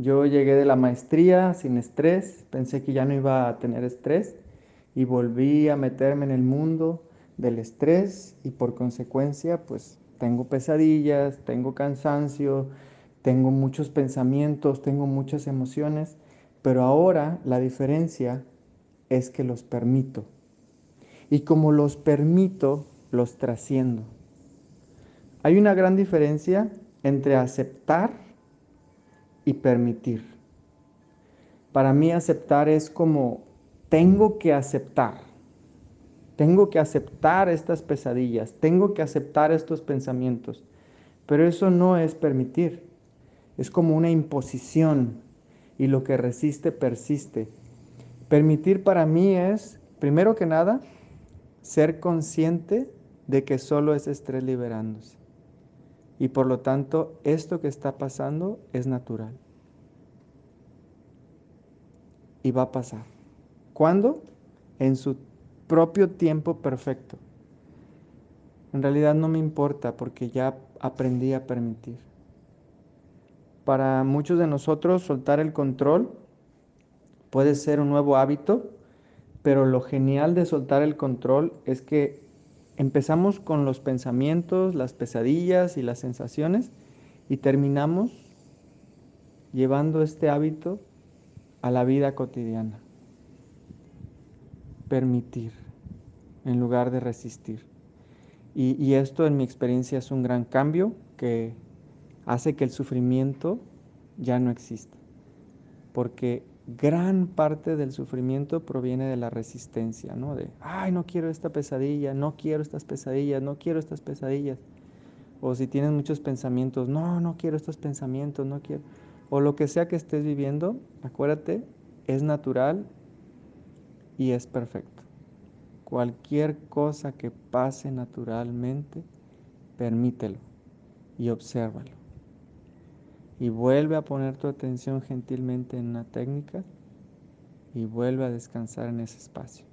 Yo llegué de la maestría sin estrés, pensé que ya no iba a tener estrés y volví a meterme en el mundo del estrés y por consecuencia pues tengo pesadillas, tengo cansancio, tengo muchos pensamientos, tengo muchas emociones, pero ahora la diferencia es que los permito. Y como los permito, los trasciendo. Hay una gran diferencia entre aceptar y permitir. Para mí aceptar es como tengo que aceptar. Tengo que aceptar estas pesadillas, tengo que aceptar estos pensamientos. Pero eso no es permitir. Es como una imposición y lo que resiste persiste. Permitir para mí es, primero que nada, ser consciente de que solo es estrés liberándose. Y por lo tanto, esto que está pasando es natural. Y va a pasar. ¿Cuándo? En su propio tiempo perfecto. En realidad no me importa porque ya aprendí a permitir. Para muchos de nosotros soltar el control puede ser un nuevo hábito pero lo genial de soltar el control es que empezamos con los pensamientos, las pesadillas y las sensaciones y terminamos llevando este hábito a la vida cotidiana. Permitir en lugar de resistir. Y, esto en mi experiencia es un gran cambio que hace que el sufrimiento ya no exista. Porque gran parte del sufrimiento proviene de la resistencia, ¿no? De, ay, no quiero esta pesadilla, no quiero estas pesadillas, no quiero estas pesadillas. O si tienes muchos pensamientos, no, no quiero estos pensamientos, no quiero. O lo que sea que estés viviendo, acuérdate, es natural y es perfecto. Cualquier cosa que pase naturalmente, permítelo y obsérvalo y vuelve a poner tu atención gentilmente en una técnica y vuelve a descansar en ese espacio.